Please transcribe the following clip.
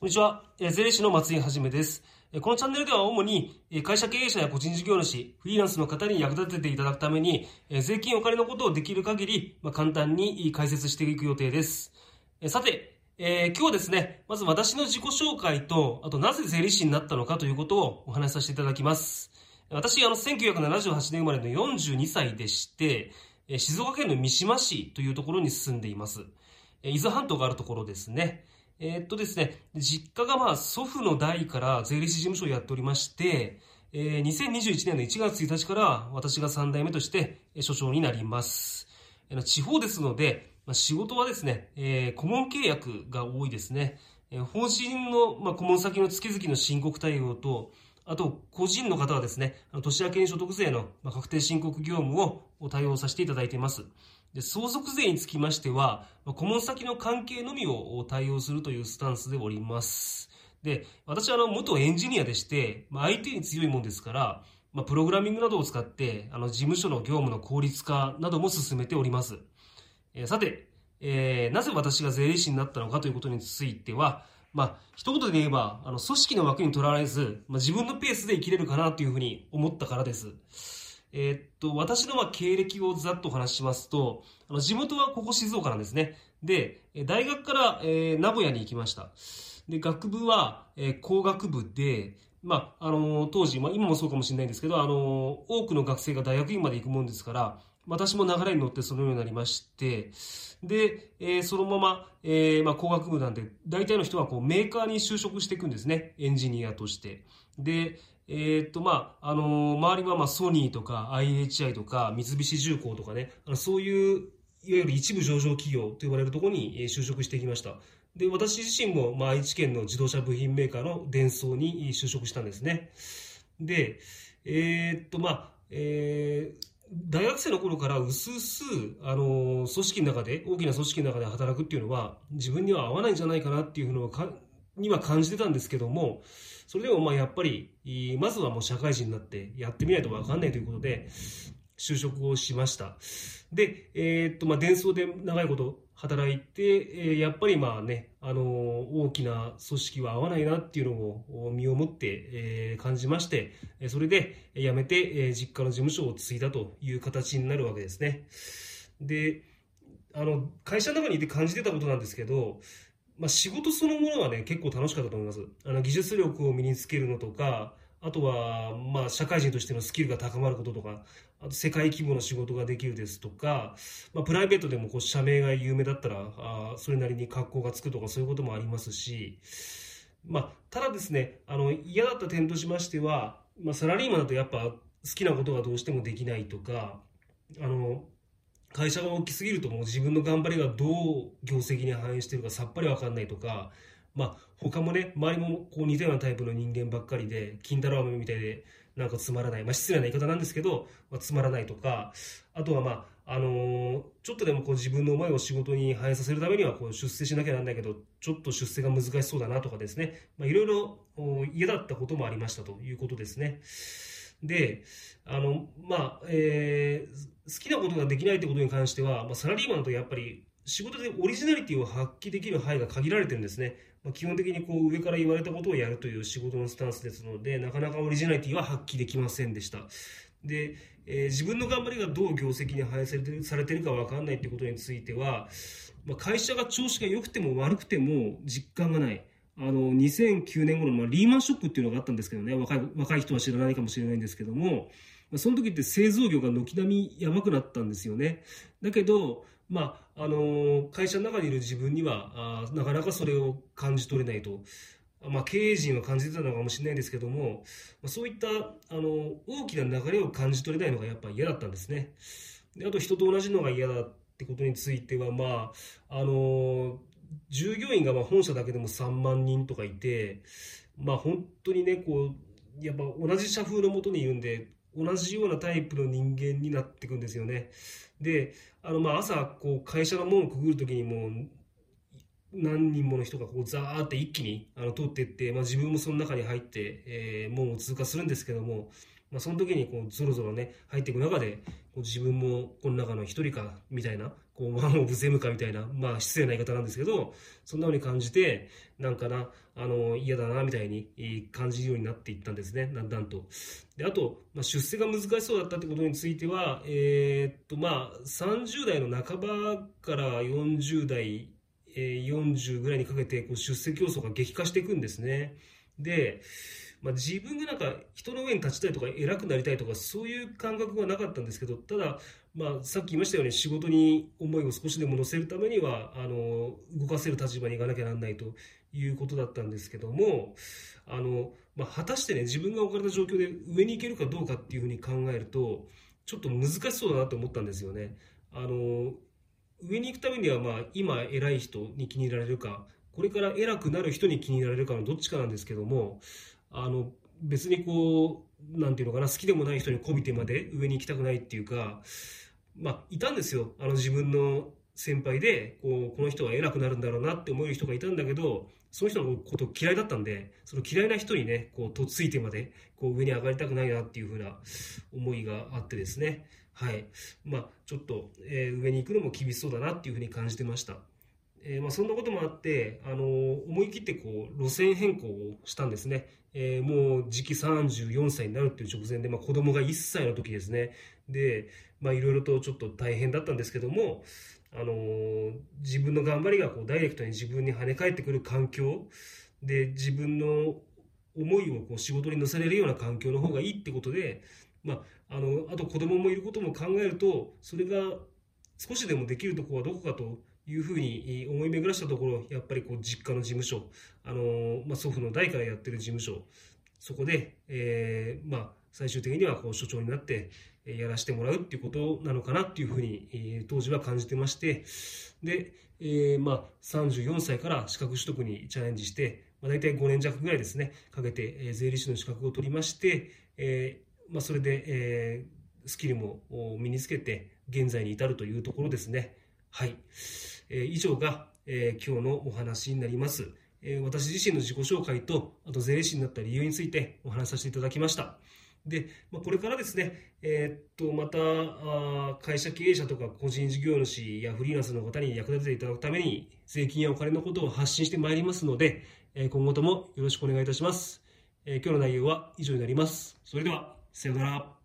こんにちは。税理士の松井はじめです。このチャンネルでは主に、会社経営者や個人事業主、フリーランスの方に役立てていただくために、税金お金のことをできる限り、簡単に解説していく予定です。さて、えー今日はですね、まず私の自己紹介と、あとなぜ税理士になったのかということをお話しさせていただきます。私、あの、1978年生まれの42歳でして、静岡県の三島市というところに住んでいます。伊豆半島があるところですね。えーっとですね、実家がまあ祖父の代から税理士事務所をやっておりまして、えー2021年の1月1日から私が3代目として所長になります。地方ですので、仕事はですね、えー顧問契約が多いですね。法人の、まあ、顧問先の月々の申告対応と、あと、個人の方はですね、年明けに所得税の確定申告業務を対応させていただいています。で相続税につきましては、顧問先の関係のみを対応するというスタンスでおります。で、私はあの元エンジニアでして、まあ、相手に強いもんですから、まあ、プログラミングなどを使って、あの事務所の業務の効率化なども進めております。えーさて、えーなぜ私が税理士になったのかということについては、まあ、一言で言えば、あの、組織の枠にとらわれず、まあ、自分のペースで生きれるかなというふうに思ったからです。えーっと、私のま経歴をざっとお話ししますと、あの地元はここ静岡なんですね。で、大学から、えー名古屋に行きました。で、学部は、えー工学部で、まあ、あのー当時、まあ、今もそうかもしれないんですけど、あの多くの学生が大学院まで行くもんですから、私も流れに乗ってそのようになりまして、で、えそのまま、えまあ、工学部なんで、大体の人はこうメーカーに就職していくんですね。エンジニアとして。で、えーっと、まあ、あのー周りはまあソニーとか IHI とか三菱重工とかね、あのそういう、いわゆる一部上場企業と呼ばれるところに就職してきました。で、私自身も、まあ、愛知県の自動車部品メーカーのデンソーに就職したんですね。で、えーっと、まあ、えー大学生の頃からうすうす、あの組織の中で、大きな組織の中で働くっていうのは、自分には合わないんじゃないかなっていうのをか、には感じてたんですけども、それでもまあやっぱり、まずはもう社会人になってやってみないとわかんないということで、就職をしました。で、えーっと、まあ、伝送で長いこと働いて、えーやっぱりまあね、あのー大きな組織は合わないなっていうのを身をもって、えー感じまして、それで辞めて、えー実家の事務所を継いだという形になるわけですね。で、あの、会社の中にいて感じてたことなんですけど、まあ、仕事そのものはね、結構楽しかったと思います。あの、技術力を身につけるのとか、あとは、まあ、社会人としてのスキルが高まることとか、あと世界規模の仕事ができるですとか、まあ、プライベートでもこう社名が有名だったら、あそれなりに格好がつくとかそういうこともありますし、まあ、ただですね、あの、嫌だった点としましては、まあ、サラリーマンだとやっぱ好きなことがどうしてもできないとか、あの、会社が大きすぎるともう自分の頑張りがどう業績に反映してるかさっぱりわかんないとか、まあ、他もね、周りもこう似たようなタイプの人間ばっかりで、金太郎飴みたいで、なんかつまらない。まあ、失礼な言い方なんですけど、まあ、つまらないとか、あとはまあ、あのーちょっとでもこう自分の思いを仕事に反映させるためにはこう出世しなきゃなんないけど、ちょっと出世が難しそうだなとかですね、いろいろ嫌だったこともありましたということですね。で、あの、まあ、えー好きなことができないってことに関しては、まあ、サラリーマンとやっぱり仕事でオリジナリティを発揮できる範囲が限られてるんですね。まあ、基本的にこう上から言われたことをやるという仕事のスタンスですので、なかなかオリジナリティは発揮できませんでした。で、えー自分の頑張りがどう業績に反映されてるされてるかわかんないということについては、まあ、会社が調子が良くても悪くても実感がない。あの、2009年頃、まあ、リーマンショックっていうのがあったんですけどね、若い、若い人は知らないかもしれないんですけども、まあその時って製造業が軒並みやばくなったんですよね。だけど、まあ、あの会社の中にいる自分にはあなかなかそれを感じ取れないと。まあ、経営陣は感じてたのかもしれないですけども、まあ、そういったあの大きな流れを感じ取れないのがやっぱ嫌だったんですね。であと人と同じのが嫌だってことについては、まあ、あの従業員がまあ本社だけでも3万人とかいて、まあ、本当にねこうやっぱ同じ社風のもとにいるんで同じようなタイプの人間になっていくんですよね。であのまあ朝こう会社の門をくぐるときにもう何人もの人がこうザーって一気にあの通っていって、まあ、自分もその中に入って、えー門を通過するんですけども、まあ、その時にこうゾロゾロね入っていく中でこう自分もこの中の一人かみたいなこう、ワンオブゼムかみたいな、まあ、失礼な言い方なんですけど、そんな風に感じて、なんかな、あの、嫌だな、みたいに感じるようになっていったんですね、だんだんと。で、あと、まあ、出世が難しそうだったってことについては、えー、っと、まあ、30代の半ばから40代、えー、40ぐらいにかけて、こう、出世競争が激化していくんですね。で、まあ、自分がなんか人の上に立ちたいとか偉くなりたいとかそういう感覚がなかったんですけどただ、まあ、さっき言いましたように仕事に思いを少しでも乗せるためにはあの動かせる立場に行かなきゃならないということだったんですけどもあの、まあ、果たしてね自分が置かれた状況で上に行けるかどうかっていうふうに考えるとちょっと難しそうだなと思ったんですよね。あの上に行くためには、まあ、今偉い人に気に入られるかこれから偉くなる人に気に入られるかのどっちかなんですけどもあの別にこうなんていうのかな好きでもない人にこびてまで上に行きたくないっていうかまあいたんですよ。あの自分の先輩でこうこの人は偉くなるんだろうなって思える人がいたんだけどその人のこと嫌いだったんでその嫌いな人にねこうとっついてまでこう上に上がりたくないなっていうふうな思いがあってですね。はい。まあちょっと、えー、上に行くのも厳しそうだなっていうふうに感じてました。えー、まあ、そんなこともあって、あの思い切ってこう路線変更をしたんですね、えー、もう時期34歳になるっていう直前で、まあ、子供が1歳の時ですね。で、いろいろとちょっと大変だったんですけども、あの自分の頑張りがこうダイレクトに自分に跳ね返ってくる環境で自分の思いをこう仕事に乗せれるような環境の方がいいってことで、まあ、あのあと子供もいることも考えるとそれが少しでもできるところはどこかというふうに思い巡らしたところ、やっぱりこう実家の事務所、あのまあ、祖父の代からやってる事務所、そこで、えー、まあ、最終的にはこう所長になってやらせてもらうっていうことなのかなっていうふうに、えー、当時は感じてまして、で、えー、まあ、34歳から資格取得にチャレンジして、まあ、大体5年弱ぐらいですね、かけて、え、税理士の資格を取りまして、えーまあ、それで、えー、スキルも身につけて、現在に至るというところですね。はい。え以上が、え今日のお話になります。え私自身の自己紹介と、あと税理士になった理由についてお話しさせていただきました。で、まあ、これからですね、えー、っと、またあ、会社経営者とか個人事業主やフリーランスの方に役立てていただくために、税金やお金のことを発信してまいりますので、えー、今後ともよろしくお願いいたします。えー、今日の内容は以上になります。それでは、さようなら。